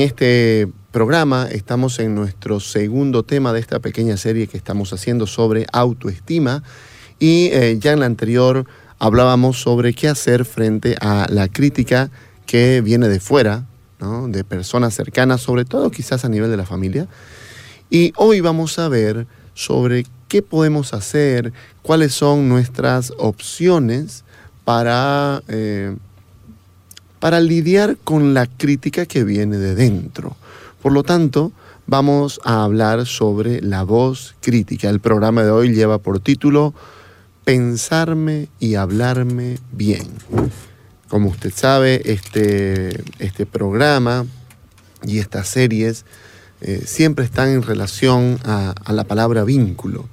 En este programa estamos en nuestro segundo tema de esta pequeña serie que estamos haciendo sobre autoestima y eh, ya en la anterior hablábamos sobre qué hacer frente a la crítica que viene de fuera, de personas cercanas, sobre todo quizás a nivel de la familia. Y hoy vamos a ver sobre qué podemos hacer, cuáles son nuestras opciones para... Eh, para lidiar con la crítica que viene de dentro. Por lo tanto, vamos a hablar sobre la voz crítica. El programa de hoy lleva por título Pensarme y hablarme bien. Como usted sabe, este, este programa y estas series eh, siempre están en relación a la palabra vínculo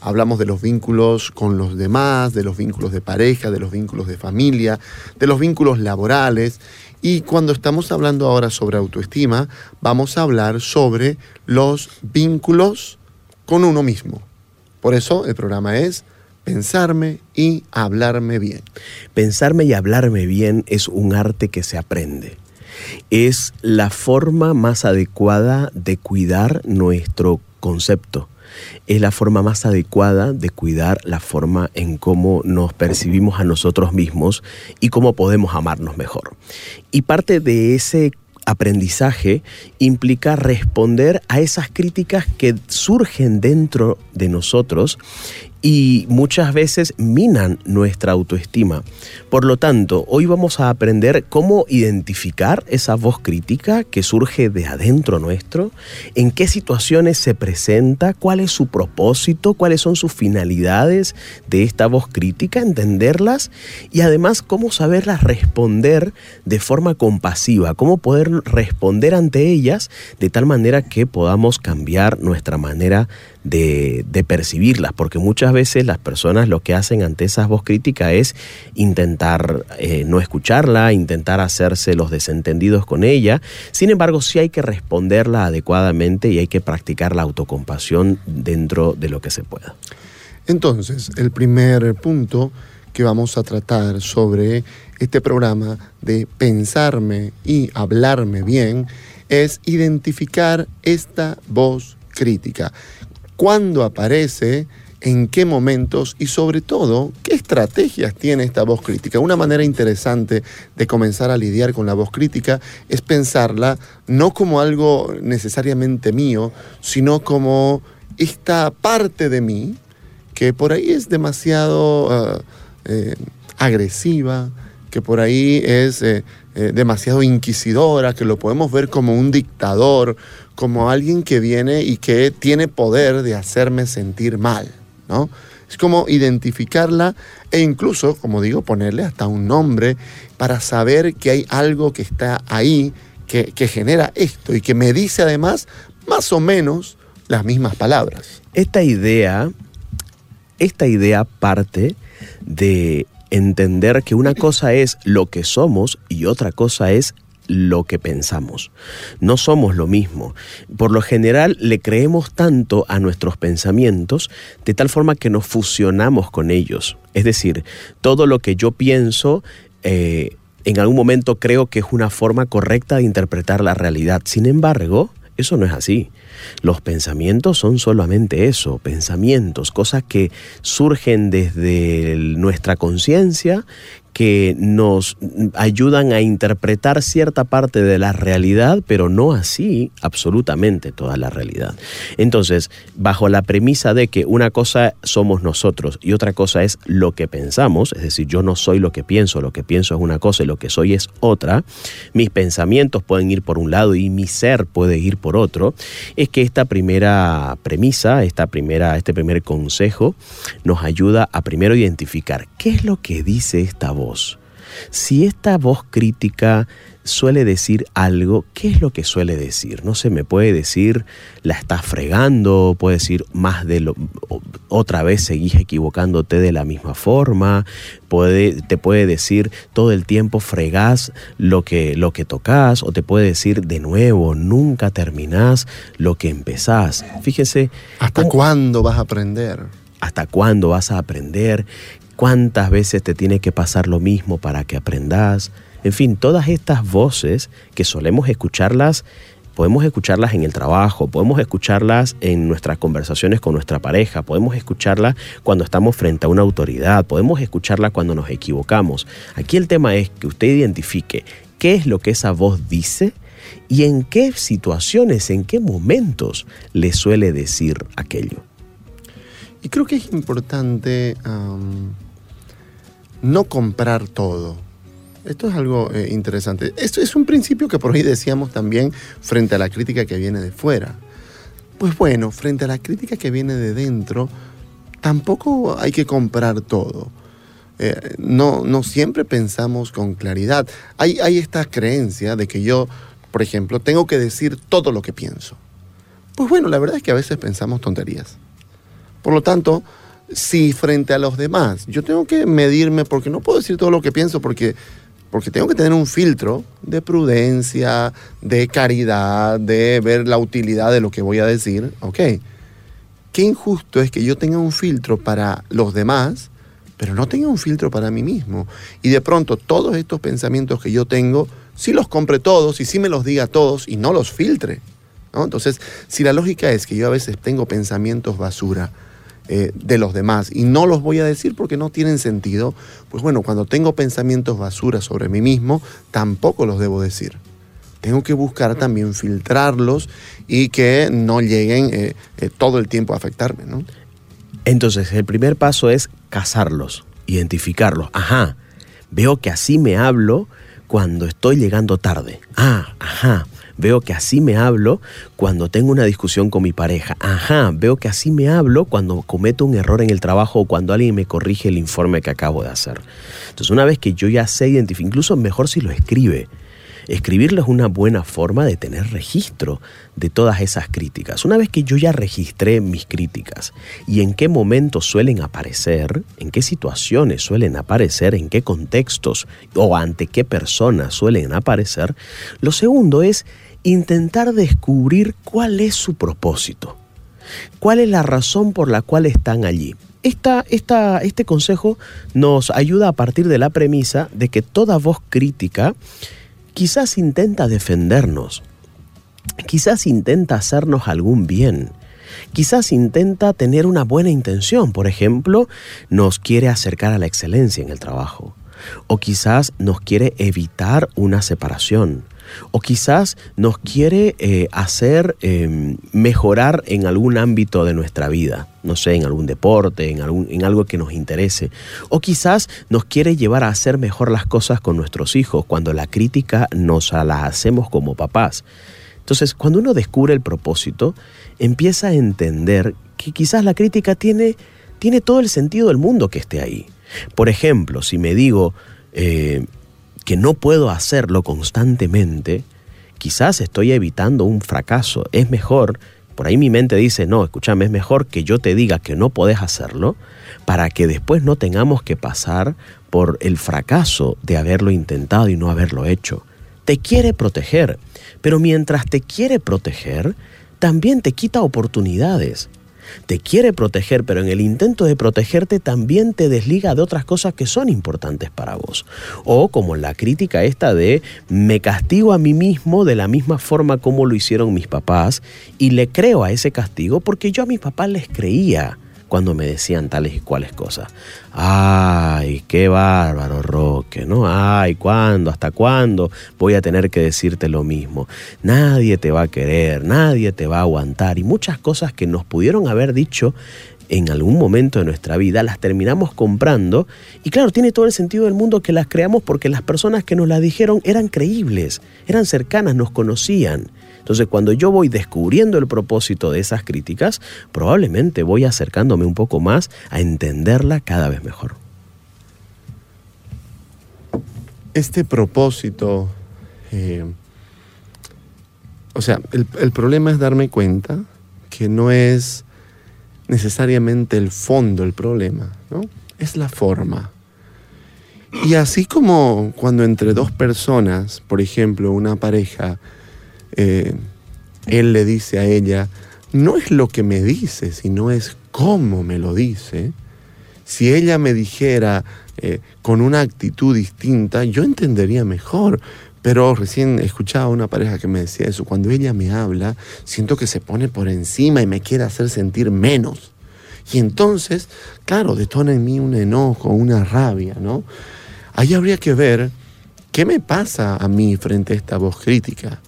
hablamos de los vínculos con los demás, de los vínculos de pareja, de los vínculos de familia, de los vínculos laborales. Y cuando estamos hablando ahora sobre autoestima, vamos a hablar sobre los vínculos con uno mismo. Por eso el programa es pensarme y hablarme bien. Pensarme y hablarme bien es un arte que se aprende. Es la forma más adecuada de cuidar nuestro concepto es la forma más adecuada de cuidar la forma en cómo nos percibimos a nosotros mismos y cómo podemos amarnos mejor. Y parte de ese aprendizaje implica responder a esas críticas que surgen dentro de nosotros y muchas veces minan nuestra autoestima. Por lo tanto, hoy vamos a aprender cómo identificar esa voz crítica que surge de adentro nuestro, en qué situaciones se presenta, cuál es su propósito, cuáles son sus finalidades de esta voz crítica, entenderlas y además cómo saberlas responder de forma compasiva, cómo poder responder ante ellas de tal manera que podamos cambiar nuestra manera de, percibirlas, porque muchas veces las personas lo que hacen ante esa voz crítica es intentar eh, no escucharla, intentar hacerse los desentendidos con ella. Sin embargo, sí hay que responderla adecuadamente y hay que practicar la autocompasión dentro de lo que se pueda. Entonces, el primer punto que vamos a tratar sobre este programa de pensarme y hablarme bien es identificar esta voz crítica cuándo aparece, en qué momentos y sobre todo qué estrategias tiene esta voz crítica. Una manera interesante de comenzar a lidiar con la voz crítica es pensarla no como algo necesariamente mío, sino como esta parte de mí que por ahí es demasiado ah, eh, agresiva, que por ahí es eh, eh, demasiado inquisidora, que lo podemos ver como un dictador, como alguien que viene y que tiene poder de hacerme sentir mal, ¿no? Es como identificarla e incluso, como digo, ponerle hasta un nombre para saber que hay algo que está ahí, que, que genera esto y que me dice además más o menos las mismas palabras. Esta idea, esta idea parte de entender que una cosa es lo que somos y otra cosa es lo que pensamos. No somos lo mismo. Por lo general le creemos tanto a nuestros pensamientos de tal forma que nos fusionamos con ellos. Es decir, todo lo que yo pienso... Eh, en algún momento creo que es una forma correcta de interpretar la realidad. Sin embargo, eso no es así. Los pensamientos son solamente eso, pensamientos, cosas que surgen desde nuestra conciencia, que nos ayudan a interpretar cierta parte de la realidad, pero no así absolutamente toda la realidad. Entonces, bajo la premisa de que una cosa somos nosotros y otra cosa es lo que pensamos, es decir, yo no soy lo que pienso, lo que pienso es una cosa y lo que soy es otra, mis pensamientos pueden ir por un lado y mi ser puede ir por otro, es que esta primera premisa, esta primera, este primer consejo nos ayuda a primero identificar qué es lo que dice esta voz. Si esta voz crítica suele decir algo, ¿qué es lo que suele decir? No sé, me puede decir, la estás fregando, puede decir más de lo, otra vez seguís equivocándote de la misma forma, puede, te puede decir todo el tiempo fregás lo que, lo que tocas, o te puede decir de nuevo, nunca terminás lo que empezás. Fíjese. ¿Hasta cuándo vas a aprender? ¿Hasta cuándo vas a aprender? ¿Cuántas veces te tiene que pasar lo mismo para que aprendas? En fin, todas estas voces que solemos escucharlas, podemos escucharlas en el trabajo, podemos escucharlas en nuestras conversaciones con nuestra pareja, podemos escucharlas cuando estamos frente a una autoridad, podemos escucharla cuando nos equivocamos. Aquí el tema es que usted identifique qué es lo que esa voz dice y en qué situaciones, en qué momentos le suele decir aquello. Y creo que es importante no comprar todo. Esto es algo eh, interesante. Esto es un principio que por ahí decíamos también frente a la crítica que viene de fuera. Pues bueno, frente a la crítica que viene de dentro, tampoco hay que comprar todo. Eh, no, no siempre pensamos con claridad. Hay, hay esta creencia de que yo, por ejemplo, tengo que decir todo lo que pienso. Pues bueno, la verdad es que a veces pensamos tonterías. Por lo tanto, si frente a los demás yo tengo que medirme porque no puedo decir todo lo que pienso porque, porque tengo que tener un filtro de prudencia, de caridad, de ver la utilidad de lo que voy a decir, ok. Qué injusto es que yo tenga un filtro para los demás, pero no tenga un filtro para mí mismo. Y de pronto todos estos pensamientos que yo tengo, sí los compre todos y sí me los diga todos y no los filtre. Entonces, si la lógica es que yo a veces tengo pensamientos basura, eh, de los demás y no los voy a decir porque no tienen sentido, pues bueno, cuando tengo pensamientos basura sobre mí mismo, tampoco los debo decir. Tengo que buscar también filtrarlos y que no lleguen eh, eh, todo el tiempo a afectarme, ¿no? Entonces, el primer paso es cazarlos, identificarlos. Ajá, veo que así me hablo cuando estoy llegando tarde. Ah, ajá, Veo que así me hablo cuando tengo una discusión con mi pareja. Ajá, veo que así me hablo cuando cometo un error en el trabajo o cuando alguien me corrige el informe que acabo de hacer. Entonces, una vez que yo ya sé identificar, incluso mejor si lo escribe, Escribirlo es una buena forma de tener registro de todas esas críticas. Una vez que yo ya registré mis críticas y en qué momentos suelen aparecer, en qué situaciones suelen aparecer, en qué contextos o ante qué personas suelen aparecer, lo segundo es intentar descubrir cuál es su propósito, cuál es la razón por la cual están allí. Esta, este consejo nos ayuda a partir de la premisa de que toda voz crítica quizás intenta defendernos, quizás intenta hacernos algún bien, quizás intenta tener una buena intención, por ejemplo, nos quiere acercar a la excelencia en el trabajo, o quizás nos quiere evitar una separación, o quizás nos quiere eh, hacer em, mejorar en algún ámbito de nuestra vida, no sé, en algún deporte, en, algún, en algo que nos interese, o quizás nos quiere llevar a hacer mejor las cosas con nuestros hijos cuando la crítica nos la hacemos como papás. Entonces, cuando uno descubre el propósito, empieza a entender que quizás la crítica tiene, tiene todo el sentido del mundo que esté ahí. Por ejemplo, si me digo, eh, que no puedo hacerlo constantemente, quizás estoy evitando un fracaso. Es mejor, por ahí mi mente dice, no, escúchame, es mejor que yo te diga que no podés hacerlo para que después no tengamos que pasar por el fracaso de haberlo intentado y no haberlo hecho. Te quiere proteger, pero mientras te quiere proteger, también te quita oportunidades te quiere proteger, pero en el intento de protegerte también te desliga de otras cosas que son importantes para vos. O como la crítica esta de me castigo a mí mismo de la misma forma como lo hicieron mis papás y le creo a ese castigo porque yo a mis papás les creía cuando me decían tales y cuales cosas. Ay, qué bárbaro, Roque, ¿no? Ay, ¿cuándo? ¿Hasta cuándo voy a tener que decirte lo mismo? Nadie te va a querer, nadie te va a aguantar. Y muchas cosas que nos pudieron haber dicho en algún momento de nuestra vida, las terminamos comprando. Y claro, tiene todo el sentido del mundo que las creamos porque las personas que nos las dijeron eran creíbles, eran cercanas, nos conocían. Entonces, cuando yo voy descubriendo el propósito de esas críticas, probablemente voy acercándome un poco más a entenderla cada vez mejor. Este propósito, eh, o sea, el, el problema es darme cuenta que no es necesariamente el fondo el problema, ¿no? Es la forma. Y así como cuando entre dos personas, por ejemplo, una pareja, eh, él le dice a ella, no es lo que me dice, sino es cómo me lo dice. Si ella me dijera eh, con una actitud distinta, yo entendería mejor. Pero recién escuchaba a una pareja que me decía eso. Cuando ella me habla, siento que se pone por encima y me quiere hacer sentir menos. Y entonces, claro, detona en mí un enojo, una rabia, ¿no? Ahí habría que ver qué me pasa a mí frente a esta voz crítica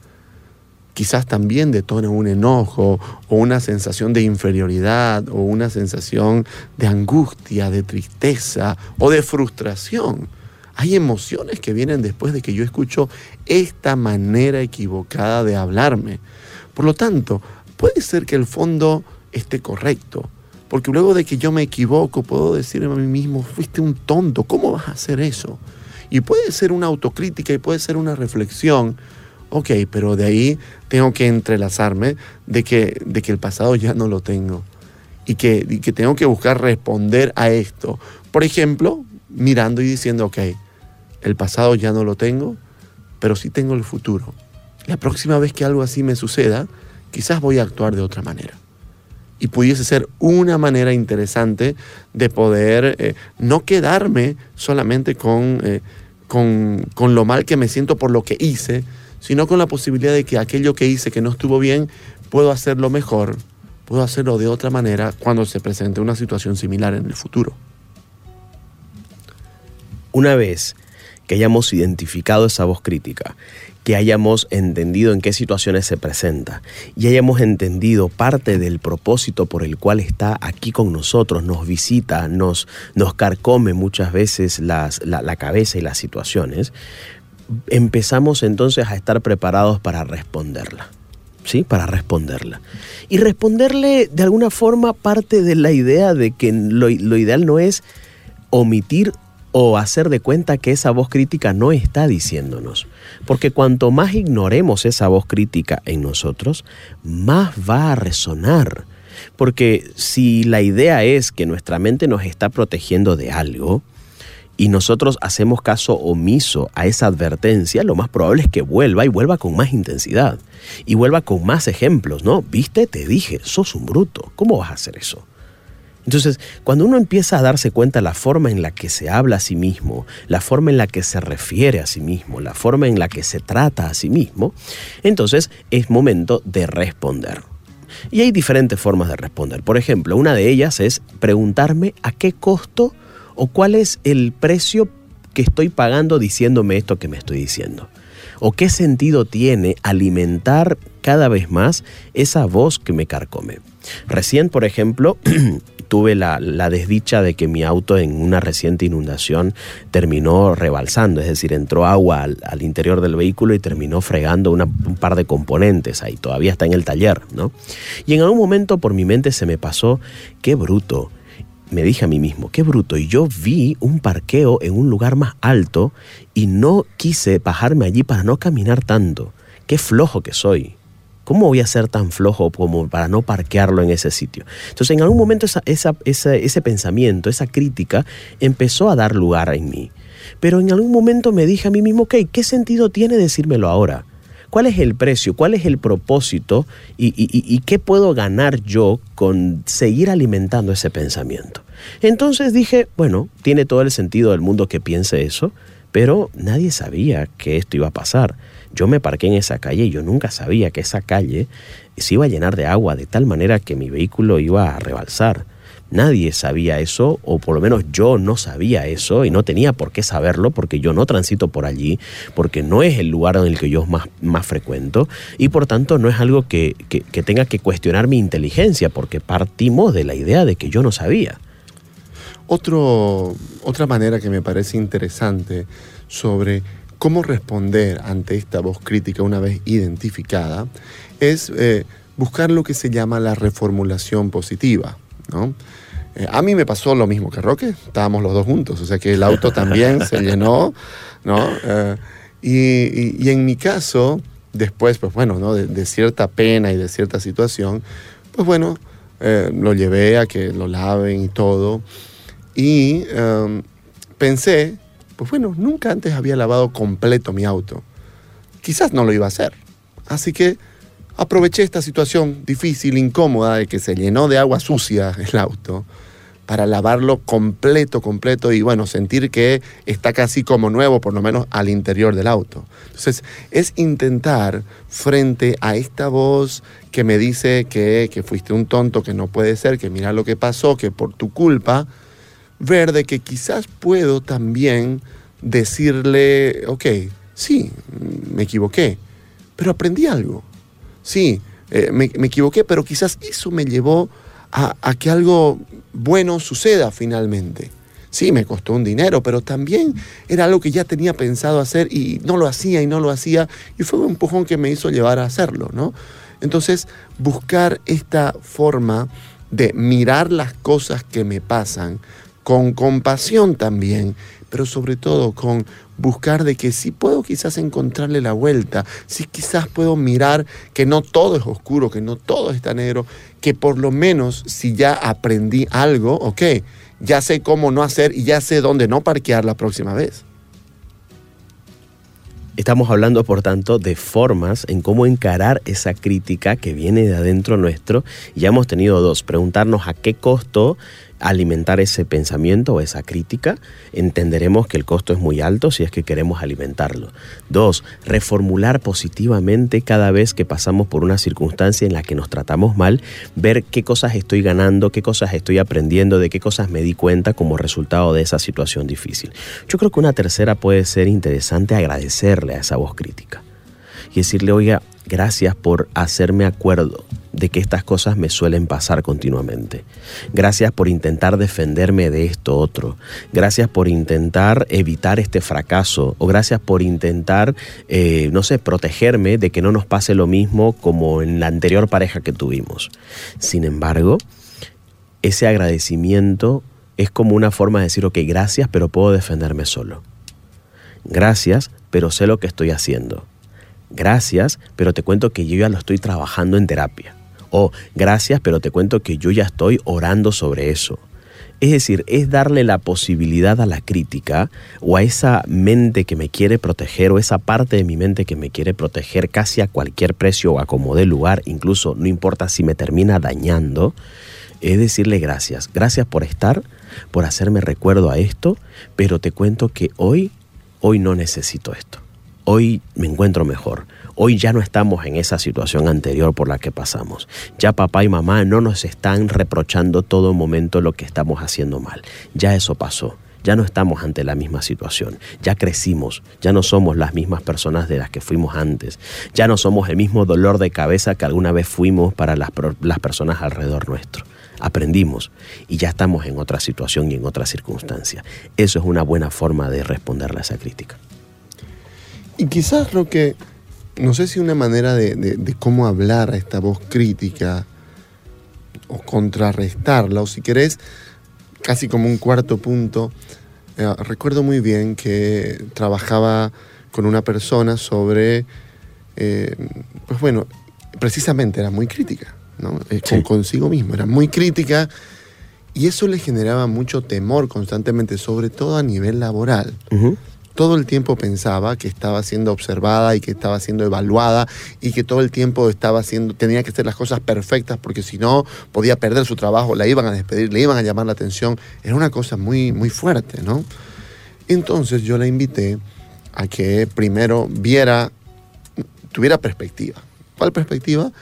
quizás también detona un enojo o una sensación de inferioridad o una sensación de angustia, de tristeza o de frustración. Hay emociones que vienen después de que yo escucho esta manera equivocada de hablarme. Por lo tanto, puede ser que el fondo esté correcto, porque luego de que yo me equivoco puedo decirme a mí mismo, fuiste un tonto, ¿cómo vas a hacer eso? Y puede ser una autocrítica y puede ser una reflexión Ok, pero de ahí tengo que entrelazarme de que, de que el pasado ya no lo tengo y que, y que tengo que buscar responder a esto. Por ejemplo, mirando y diciendo, ok, el pasado ya no lo tengo, pero sí tengo el futuro. La próxima vez que algo así me suceda, quizás voy a actuar de otra manera. Y pudiese ser una manera interesante de poder eh, no quedarme solamente con, eh, con, con lo mal que me siento por lo que hice, sino con la posibilidad de que aquello que hice que no estuvo bien, puedo hacerlo mejor, puedo hacerlo de otra manera cuando se presente una situación similar en el futuro. Una vez que hayamos identificado esa voz crítica, que hayamos entendido en qué situaciones se presenta y hayamos entendido parte del propósito por el cual está aquí con nosotros, nos visita, nos, nos carcome muchas veces la, la cabeza y las situaciones, empezamos entonces a estar preparados para responderla. ¿Sí? Para responderla. Y responderle de alguna forma parte de la idea de que lo, lo ideal no es omitir o hacer de cuenta que esa voz crítica no está diciéndonos. Porque cuanto más ignoremos esa voz crítica en nosotros, más va a resonar. Porque si la idea es que nuestra mente nos está protegiendo de algo, y nosotros hacemos caso omiso a esa advertencia, lo más probable es que vuelva y vuelva con más intensidad y vuelva con más ejemplos, ¿no? Viste, te dije, sos un bruto, ¿cómo vas a hacer eso? Entonces, cuando uno empieza a darse cuenta la forma en la que se habla a sí mismo, la forma en la que se refiere a sí mismo, la forma en la que se trata a sí mismo, entonces es momento de responder. Y hay diferentes formas de responder. Por ejemplo, una de ellas es preguntarme a qué costo ¿O cuál es el precio que estoy pagando diciéndome esto que me estoy diciendo? ¿O qué sentido tiene alimentar cada vez más esa voz que me carcome? Recién, por ejemplo, tuve la, desdicha de que mi auto en una reciente inundación terminó rebalsando, es decir, entró agua al, interior del vehículo y terminó fregando un par de componentes ahí, todavía está en el taller, ¿no? Y en algún momento por mi mente se me pasó, qué bruto, me dije a mí mismo, qué bruto, y yo vi un parqueo en un lugar más alto y no quise bajarme allí para no caminar tanto. Qué flojo que soy. ¿Cómo voy a ser tan flojo como para no parquearlo en ese sitio? Entonces, en algún momento ese pensamiento, esa crítica, empezó a dar lugar en mí. Pero en algún momento me dije a mí mismo, ok, ¿qué sentido tiene decírmelo ahora? ¿Cuál es el precio? ¿Cuál es el propósito? ¿Y, qué puedo ganar yo con seguir alimentando ese pensamiento? Entonces dije, bueno, tiene todo el sentido del mundo que piense eso, pero nadie sabía que esto iba a pasar. Yo me parqué en esa calle y yo nunca sabía que esa calle se iba a llenar de agua de tal manera que mi vehículo iba a rebalsar. Nadie sabía eso, o por lo menos yo no sabía eso, y no tenía por qué saberlo, porque yo no transito por allí, porque no es el lugar en el que yo más, más frecuento, y por tanto no es algo que, que tenga que cuestionar mi inteligencia, porque partimos de la idea de que yo no sabía. Otra manera que me parece interesante sobre cómo responder ante esta voz crítica una vez identificada es eh, buscar lo que se llama la reformulación positiva. ¿no? Eh, a mí me pasó lo mismo que Roque, estábamos los dos juntos, o sea que el auto también se llenó, ¿no? Eh, y, en mi caso, después, pues bueno, ¿no? de, cierta pena y de cierta situación, pues bueno, lo llevé a que lo laven y todo. Y em, pensé, pues bueno, nunca antes había lavado completo mi auto. Quizás no lo iba a hacer. Así que aproveché esta situación difícil, incómoda, de que se llenó de agua sucia el auto, para lavarlo completo, completo y bueno, sentir que está casi como nuevo, por lo menos al interior del auto. Entonces, es intentar frente a esta voz que me dice que, que fuiste un tonto, que no puede ser, que mira lo que pasó, que por tu culpa, ver de que quizás puedo también decirle, ok, sí, me equivoqué, pero aprendí algo sí, eh, me, equivoqué, pero quizás eso me llevó a, que algo bueno suceda finalmente. Sí, me costó un dinero, pero también era algo que ya tenía pensado hacer y no lo hacía y no lo hacía y fue un empujón que me hizo llevar a hacerlo, ¿no? Entonces, buscar esta forma de mirar las cosas que me pasan con compasión también, pero sobre todo con buscar de que si puedo quizás encontrarle la vuelta, si quizás puedo mirar que no todo es oscuro, que no todo está negro, que por lo menos si ya aprendí algo, ok, ya sé cómo no hacer y ya sé dónde no parquear la próxima vez. Estamos hablando, por tanto, de formas en cómo encarar esa crítica que viene de adentro nuestro. Ya hemos tenido dos, preguntarnos a qué costo alimentar ese pensamiento o esa crítica, entenderemos que el costo es muy alto si es que queremos alimentarlo. Dos, reformular positivamente cada vez que pasamos por una circunstancia en la que nos tratamos mal, ver qué cosas estoy ganando, qué cosas estoy aprendiendo, de qué cosas me di cuenta como resultado de esa situación difícil. Yo creo que una tercera puede ser interesante agradecerle a esa voz crítica y decirle, oiga, gracias por hacerme acuerdo de que estas cosas me suelen pasar continuamente. Gracias por intentar defenderme de esto otro. Gracias por intentar evitar este fracaso. O gracias por intentar, eh, no sé, protegerme de que no nos pase lo mismo como en la anterior pareja que tuvimos. Sin embargo, ese agradecimiento es como una forma de decir, ok, gracias, pero puedo defenderme solo. Gracias, pero sé lo que estoy haciendo. Gracias, pero te cuento que yo ya lo estoy trabajando en terapia. O gracias, pero te cuento que yo ya estoy orando sobre eso. Es decir, es darle la posibilidad a la crítica o a esa mente que me quiere proteger o esa parte de mi mente que me quiere proteger casi a cualquier precio o a como dé lugar, incluso no importa si me termina dañando, es decirle gracias. Gracias por estar, por hacerme recuerdo a esto, pero te cuento que hoy, hoy no necesito esto. Hoy me encuentro mejor. Hoy ya no estamos en esa situación anterior por la que pasamos. Ya papá y mamá no nos están reprochando todo momento lo que estamos haciendo mal. Ya eso pasó. Ya no estamos ante la misma situación. Ya crecimos. Ya no somos las mismas personas de las que fuimos antes. Ya no somos el mismo dolor de cabeza que alguna vez fuimos para las, personas alrededor nuestro aprendimos y ya estamos en otra situación y en otra circunstancia. Eso es una buena forma de responderle a esa crítica. Y quizás lo que, no sé si una manera de, cómo hablar a esta voz crítica o contrarrestarla, o si querés, casi como un cuarto punto, eh, recuerdo muy bien que trabajaba con una persona sobre, eh, pues bueno, precisamente era muy crítica, ¿no? Eh, con consigo mismo, era muy crítica y eso le generaba mucho temor constantemente, sobre todo a nivel laboral todo el tiempo pensaba que estaba siendo observada y que estaba siendo evaluada y que todo el tiempo estaba haciendo, tenía que hacer las cosas perfectas porque si no podía perder su trabajo, la iban a despedir, le iban a llamar la atención. Era una cosa muy, muy fuerte, ¿no? Entonces yo la invité a que primero viera, tuviera perspectiva. ¿Cuál perspectiva?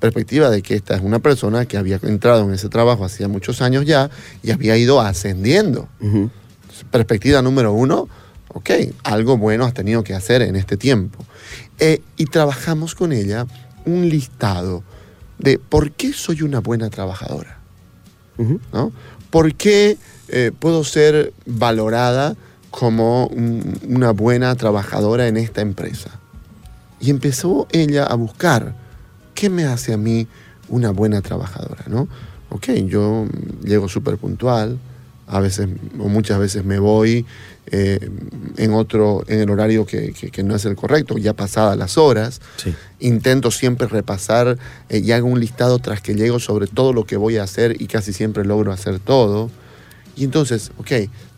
perspectiva de que esta es una persona que había entrado en ese trabajo hacía muchos años ya y había ido ascendiendo. Perspectiva número uno, ok, algo bueno has tenido que hacer en este tiempo. Eh, y trabajamos con ella un listado de por qué soy una buena trabajadora. ¿no? ¿Por qué eh, puedo ser valorada como una buena trabajadora en esta empresa? Y empezó ella a buscar qué me hace a mí una buena trabajadora, ¿no? Ok, yo llego súper puntual, a veces o muchas veces me voy eh, en otro, en el horario que, no es el correcto, ya pasadas las horas. Intento siempre repasar eh, y hago un listado tras que llego sobre todo lo que voy a hacer y casi siempre logro hacer todo. Y entonces, ok,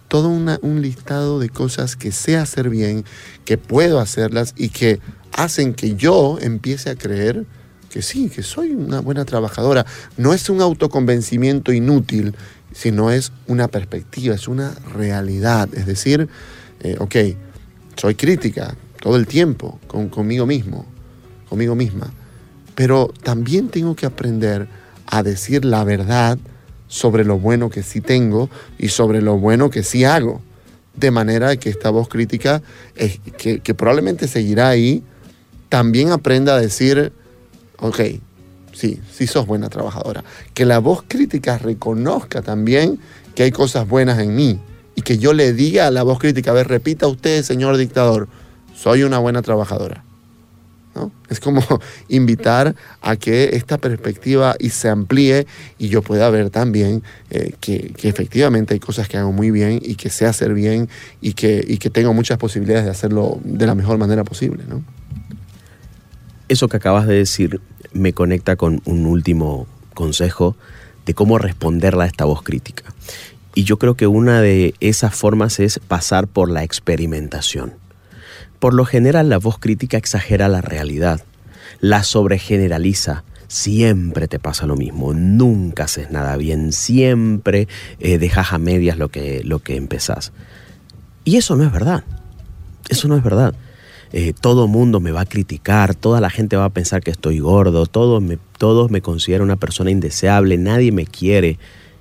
todo un listado de cosas que sé hacer bien, que puedo hacerlas y que hacen que yo empiece a creer que sí, que soy una buena trabajadora. No es un autoconvencimiento inútil, sino es una perspectiva, es una realidad. Es decir, eh, ok, soy crítica todo el tiempo con, conmigo mismo, conmigo misma, pero también tengo que aprender a decir la verdad sobre lo bueno que sí tengo y sobre lo bueno que sí hago. De manera que esta voz crítica, que, que probablemente seguirá ahí, también aprenda a decir, ok, sí, sí sos buena trabajadora. Que la voz crítica reconozca también que hay cosas buenas en mí y que yo le diga a la voz crítica, a ver, repita usted, señor dictador, soy una buena trabajadora. ¿No? Es como invitar a que esta perspectiva se amplíe y yo pueda ver también eh, que, efectivamente hay cosas que hago muy bien y que sé hacer bien y que, y que tengo muchas posibilidades de hacerlo de la mejor manera posible. ¿no? Eso que acabas de decir me conecta con un último consejo de cómo responderla a esta voz crítica. Y yo creo que una de esas formas es pasar por la experimentación. Por lo general la voz crítica exagera la realidad, la sobregeneraliza, siempre te pasa lo mismo, nunca haces nada bien, siempre eh, dejas a medias lo que, lo que empezás. Y eso no es verdad, eso no es verdad. Eh, todo mundo me va a criticar, toda la gente va a pensar que estoy gordo, todos me, todos me consideran una persona indeseable, nadie me quiere.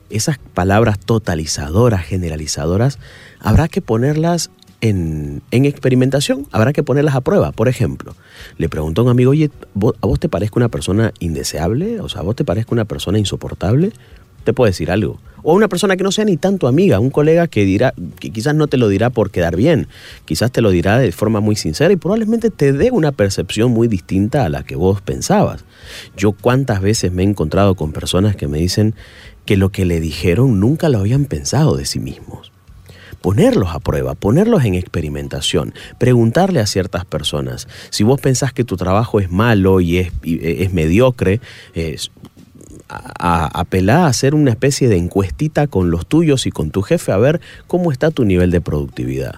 Esas palabras totalizadoras, generalizadoras, habrá que ponerlas en, en, experimentación, habrá que ponerlas a prueba. Por ejemplo, le preguntó a un amigo, oye, ¿a vos te parezca una persona indeseable? O sea, ¿a vos te parezca una persona insoportable? Te puedo decir algo. O una persona que no sea ni tanto amiga, un colega que dirá, que quizás no te lo dirá por quedar bien, quizás te lo dirá de forma muy sincera y probablemente te dé una percepción muy distinta a la que vos pensabas. Yo cuántas veces me he encontrado con personas que me dicen que lo que le dijeron nunca lo habían pensado de sí mismos ponerlos a prueba, ponerlos en experimentación, preguntarle a ciertas personas, si vos pensás que tu trabajo es malo y es, es mediocre, a, apelar a hacer una especie de encuestita con los tuyos y con tu jefe a ver cómo está tu nivel de productividad.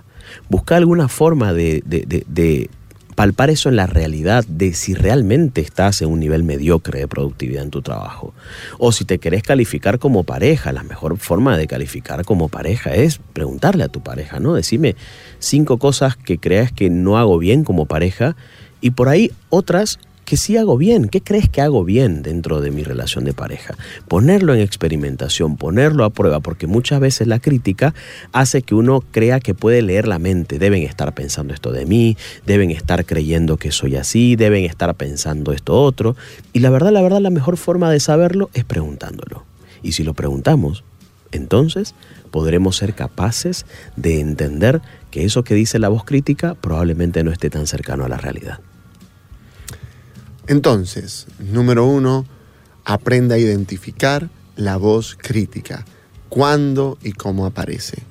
Busca alguna forma de, de, palpar eso en la realidad de si realmente estás en un nivel mediocre de productividad en tu trabajo. O si te querés calificar como pareja, la mejor forma de calificar como pareja es preguntarle a tu pareja, ¿no? Decime cinco cosas que creas que no hago bien como pareja y por ahí otras que sí hago bien, qué crees que hago bien dentro de mi relación de pareja. Ponerlo en experimentación, ponerlo a prueba, porque muchas veces la crítica hace que uno crea que puede leer la mente. Deben estar pensando esto de mí, deben estar creyendo que soy así, deben estar pensando esto otro. Y la verdad, la verdad, la mejor forma de saberlo es preguntándolo. Y si lo preguntamos, entonces podremos ser capaces de entender que eso que dice la voz crítica probablemente no esté tan cercano a la realidad. Entonces, número uno, aprenda a identificar la voz crítica, cuándo y cómo aparece.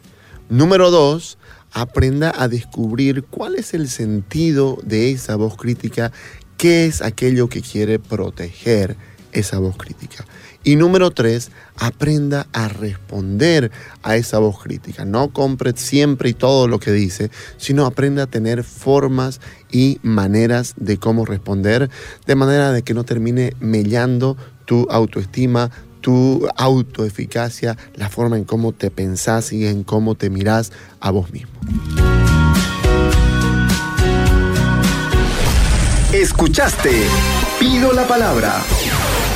Número dos, aprenda a descubrir cuál es el sentido de esa voz crítica, qué es aquello que quiere proteger esa voz crítica. Y número tres, aprenda a responder a esa voz crítica. No compre siempre y todo lo que dice, sino aprenda a tener formas y maneras de cómo responder, de manera de que no termine mellando tu autoestima, tu autoeficacia, la forma en cómo te pensás y en cómo te mirás a vos mismo. Escuchaste Pido la palabra